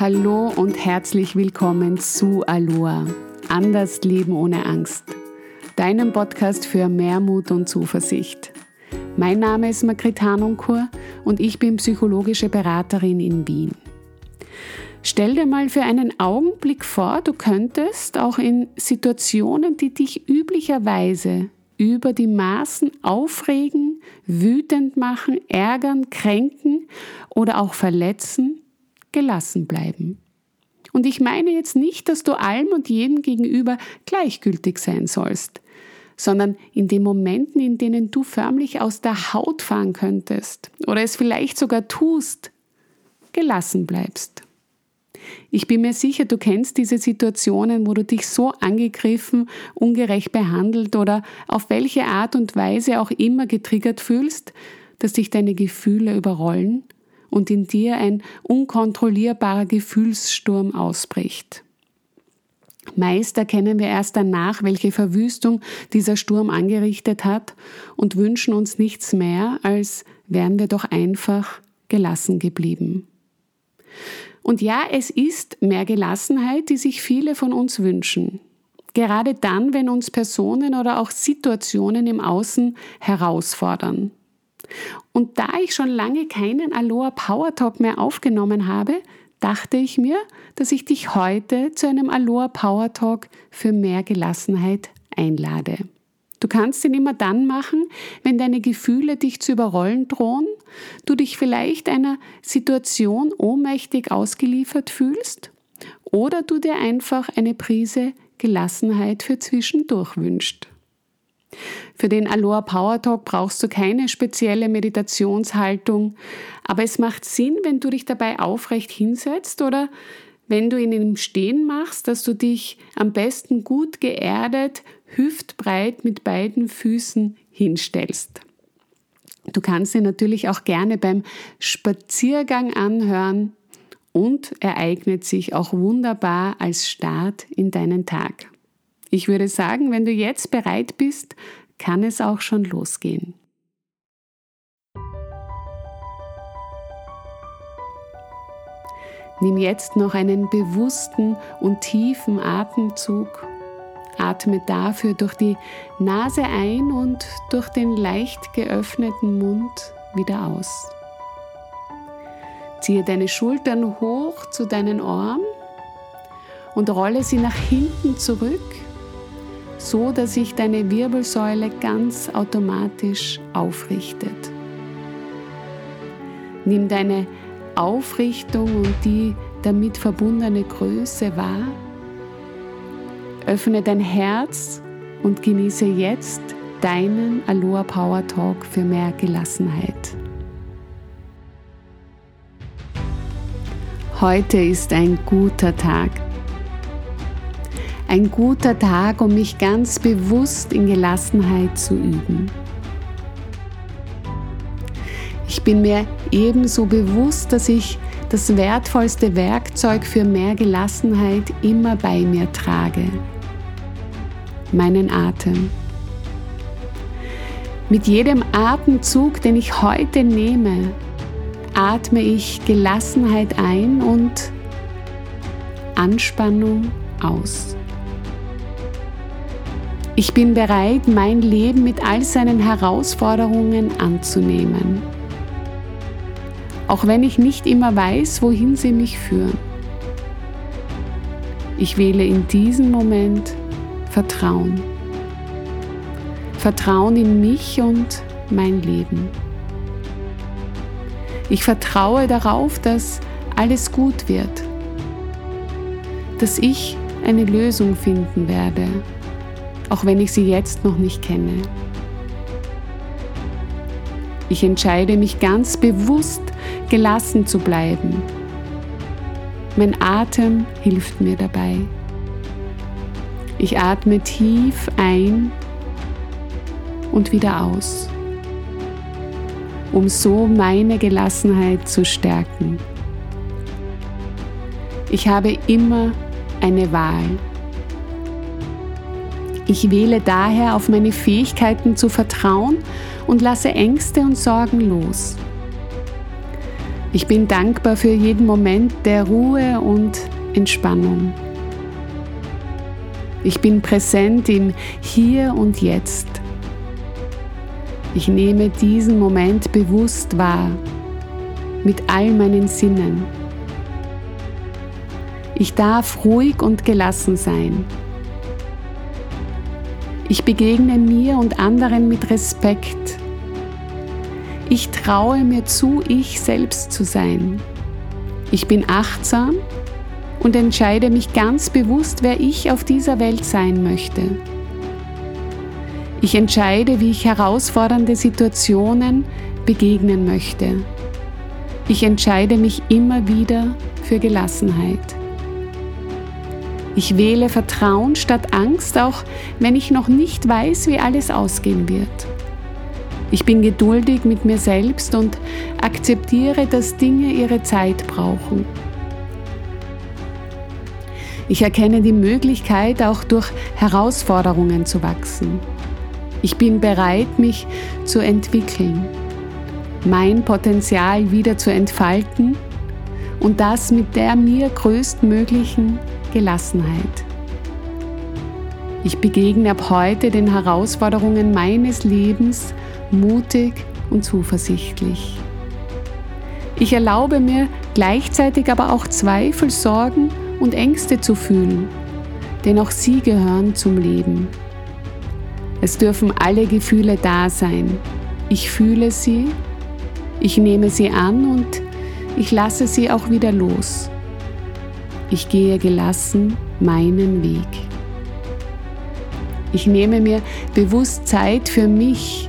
Hallo und herzlich willkommen zu Aloha. Anders leben ohne Angst. Deinem Podcast für mehr Mut und Zuversicht. Mein Name ist Margrit Hanunkur und ich bin psychologische Beraterin in Wien. Stell dir mal für einen Augenblick vor, du könntest auch in Situationen, die dich üblicherweise über die Maßen aufregen, wütend machen, ärgern, kränken oder auch verletzen, gelassen bleiben. Und ich meine jetzt nicht, dass du allem und jedem gegenüber gleichgültig sein sollst, sondern in den Momenten, in denen du förmlich aus der Haut fahren könntest oder es vielleicht sogar tust, gelassen bleibst. Ich bin mir sicher, du kennst diese Situationen, wo du dich so angegriffen, ungerecht behandelt oder auf welche Art und Weise auch immer getriggert fühlst, dass dich deine Gefühle überrollen und in dir ein unkontrollierbarer Gefühlssturm ausbricht. Meist erkennen wir erst danach, welche Verwüstung dieser Sturm angerichtet hat und wünschen uns nichts mehr, als wären wir doch einfach gelassen geblieben. Und ja, es ist mehr Gelassenheit, die sich viele von uns wünschen. Gerade dann, wenn uns Personen oder auch Situationen im Außen herausfordern. Und da ich schon lange keinen Aloha Power Talk mehr aufgenommen habe, dachte ich mir, dass ich dich heute zu einem Aloha Power Talk für mehr Gelassenheit einlade. Du kannst ihn immer dann machen, wenn deine Gefühle dich zu überrollen drohen, du dich vielleicht einer Situation ohnmächtig ausgeliefert fühlst oder du dir einfach eine Prise Gelassenheit für zwischendurch wünscht. Für den Aloha Power Talk brauchst du keine spezielle Meditationshaltung, aber es macht Sinn, wenn du dich dabei aufrecht hinsetzt oder wenn du ihn im Stehen machst, dass du dich am besten gut geerdet, hüftbreit mit beiden Füßen hinstellst. Du kannst ihn natürlich auch gerne beim Spaziergang anhören und er eignet sich auch wunderbar als Start in deinen Tag. Ich würde sagen, wenn du jetzt bereit bist, kann es auch schon losgehen. Nimm jetzt noch einen bewussten und tiefen Atemzug. Atme dafür durch die Nase ein und durch den leicht geöffneten Mund wieder aus. Ziehe deine Schultern hoch zu deinen Ohren und rolle sie nach hinten zurück, so dass sich deine Wirbelsäule ganz automatisch aufrichtet. Nimm deine Aufrichtung und die damit verbundene Größe wahr. Öffne dein Herz und genieße jetzt deinen Aloha Power Talk für mehr Gelassenheit. Heute ist ein guter Tag. Ein guter Tag, um mich ganz bewusst in Gelassenheit zu üben. Ich bin mir ebenso bewusst, dass ich das wertvollste Werkzeug für mehr Gelassenheit immer bei mir trage. Meinen Atem. Mit jedem Atemzug, den ich heute nehme, atme ich Gelassenheit ein und Anspannung aus. Ich bin bereit, mein Leben mit all seinen Herausforderungen anzunehmen auch wenn ich nicht immer weiß, wohin sie mich führen. Ich wähle in diesem Moment Vertrauen. Vertrauen in mich und mein Leben. Ich vertraue darauf, dass alles gut wird, dass ich eine Lösung finden werde, auch wenn ich sie jetzt noch nicht kenne. Ich entscheide mich ganz bewusst gelassen zu bleiben. Mein Atem hilft mir dabei. Ich atme tief ein und wieder aus, um so meine Gelassenheit zu stärken. Ich habe immer eine Wahl. Ich wähle daher auf meine Fähigkeiten zu vertrauen und lasse Ängste und Sorgen los. Ich bin dankbar für jeden Moment der Ruhe und Entspannung. Ich bin präsent im Hier und Jetzt. Ich nehme diesen Moment bewusst wahr, mit all meinen Sinnen. Ich darf ruhig und gelassen sein. Ich begegne mir und anderen mit Respekt. Ich traue mir zu, ich selbst zu sein. Ich bin achtsam und entscheide mich ganz bewusst, wer ich auf dieser Welt sein möchte. Ich entscheide, wie ich herausfordernde Situationen begegnen möchte. Ich entscheide mich immer wieder für Gelassenheit. Ich wähle Vertrauen statt Angst, auch wenn ich noch nicht weiß, wie alles ausgehen wird. Ich bin geduldig mit mir selbst und akzeptiere, dass Dinge ihre Zeit brauchen. Ich erkenne die Möglichkeit, auch durch Herausforderungen zu wachsen. Ich bin bereit, mich zu entwickeln, mein Potenzial wieder zu entfalten und das mit der mir größtmöglichen Gelassenheit. Ich begegne ab heute den Herausforderungen meines Lebens mutig und zuversichtlich. Ich erlaube mir gleichzeitig aber auch Zweifel, Sorgen und Ängste zu fühlen, denn auch sie gehören zum Leben. Es dürfen alle Gefühle da sein. Ich fühle sie, ich nehme sie an und ich lasse sie auch wieder los. Ich gehe gelassen meinen Weg. Ich nehme mir bewusst Zeit für mich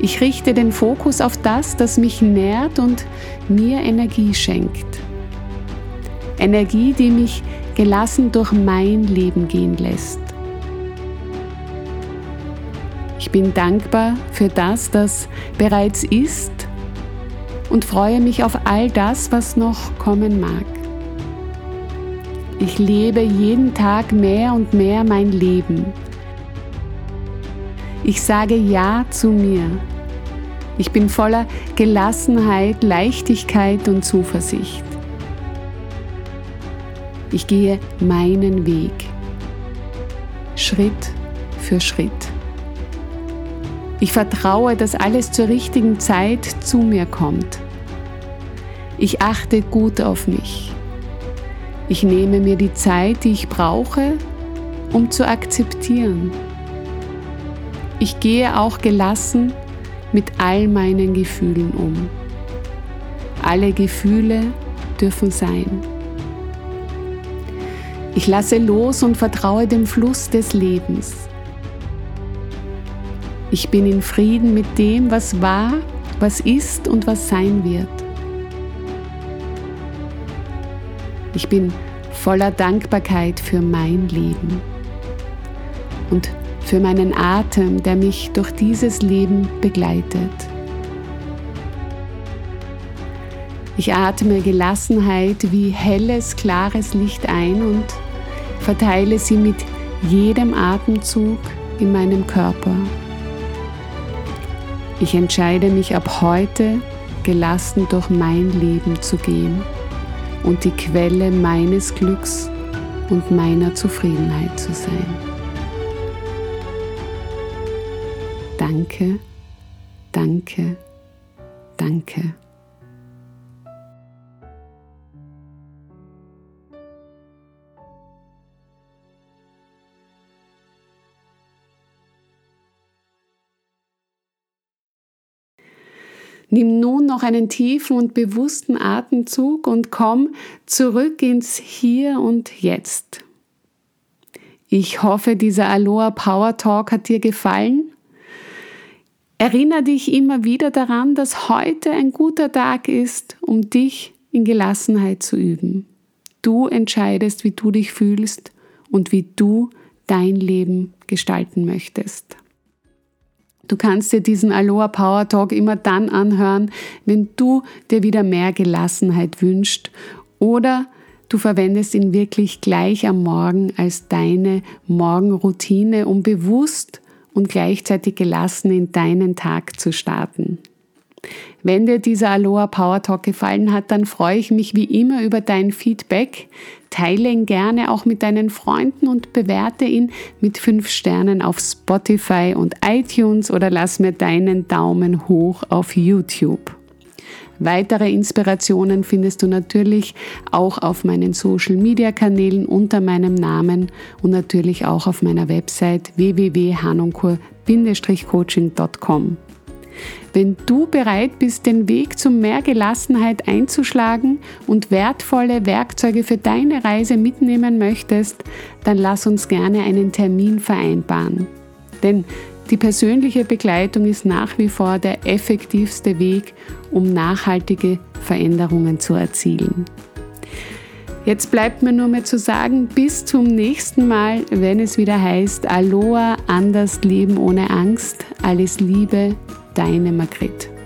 ich richte den Fokus auf das, das mich nährt und mir Energie schenkt. Energie, die mich gelassen durch mein Leben gehen lässt. Ich bin dankbar für das, das bereits ist und freue mich auf all das, was noch kommen mag. Ich lebe jeden Tag mehr und mehr mein Leben ich sage Ja zu mir. Ich bin voller Gelassenheit, Leichtigkeit und Zuversicht. Ich gehe meinen Weg, Schritt für Schritt. Ich vertraue, dass alles zur richtigen Zeit zu mir kommt. Ich achte gut auf mich. Ich nehme mir die Zeit, die ich brauche, um zu akzeptieren. Ich gehe auch gelassen mit all meinen Gefühlen um. Alle Gefühle dürfen sein. Ich lasse los und vertraue dem Fluss des Lebens. Ich bin in Frieden mit dem, was war, was ist und was sein wird. Ich bin voller Dankbarkeit für mein Leben. Und für meinen Atem, der mich durch dieses Leben begleitet. Ich atme Gelassenheit wie helles, klares Licht ein und verteile sie mit jedem Atemzug in meinem Körper. Ich entscheide mich ab heute, gelassen durch mein Leben zu gehen und die Quelle meines Glücks und meiner Zufriedenheit zu sein. Danke, danke, danke. Nimm nun noch einen tiefen und bewussten Atemzug und komm zurück ins Hier und Jetzt. Ich hoffe, dieser Aloha Power Talk hat dir gefallen Erinnere dich immer wieder daran, dass heute ein guter Tag ist, um dich in Gelassenheit zu üben. Du entscheidest, wie du dich fühlst und wie du dein Leben gestalten möchtest. Du kannst dir diesen Aloha Power Talk immer dann anhören, wenn du dir wieder mehr Gelassenheit wünschst oder du verwendest ihn wirklich gleich am Morgen als deine Morgenroutine, um bewusst und gleichzeitig gelassen in deinen Tag zu starten. Wenn dir dieser Aloha Power Talk gefallen hat, dann freue ich mich wie immer über dein Feedback. Teile ihn gerne auch mit deinen Freunden und bewerte ihn mit 5 Sternen auf Spotify und iTunes oder lass mir deinen Daumen hoch auf YouTube. Weitere Inspirationen findest du natürlich auch auf meinen Social-Media-Kanälen unter meinem Namen und natürlich auch auf meiner Website www.hanonkur-coaching.com. Wenn du bereit bist, den Weg zu mehr Gelassenheit einzuschlagen und wertvolle Werkzeuge für deine Reise mitnehmen möchtest, dann lass uns gerne einen Termin vereinbaren. Denn die persönliche Begleitung ist nach wie vor der effektivste Weg, um nachhaltige Veränderungen zu erzielen. Jetzt bleibt mir nur mehr zu sagen, bis zum nächsten Mal, wenn es wieder heißt, Aloha, anders leben ohne Angst, alles Liebe, deine Margret.